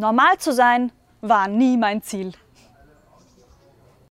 Normal zu sein war nie mein Ziel.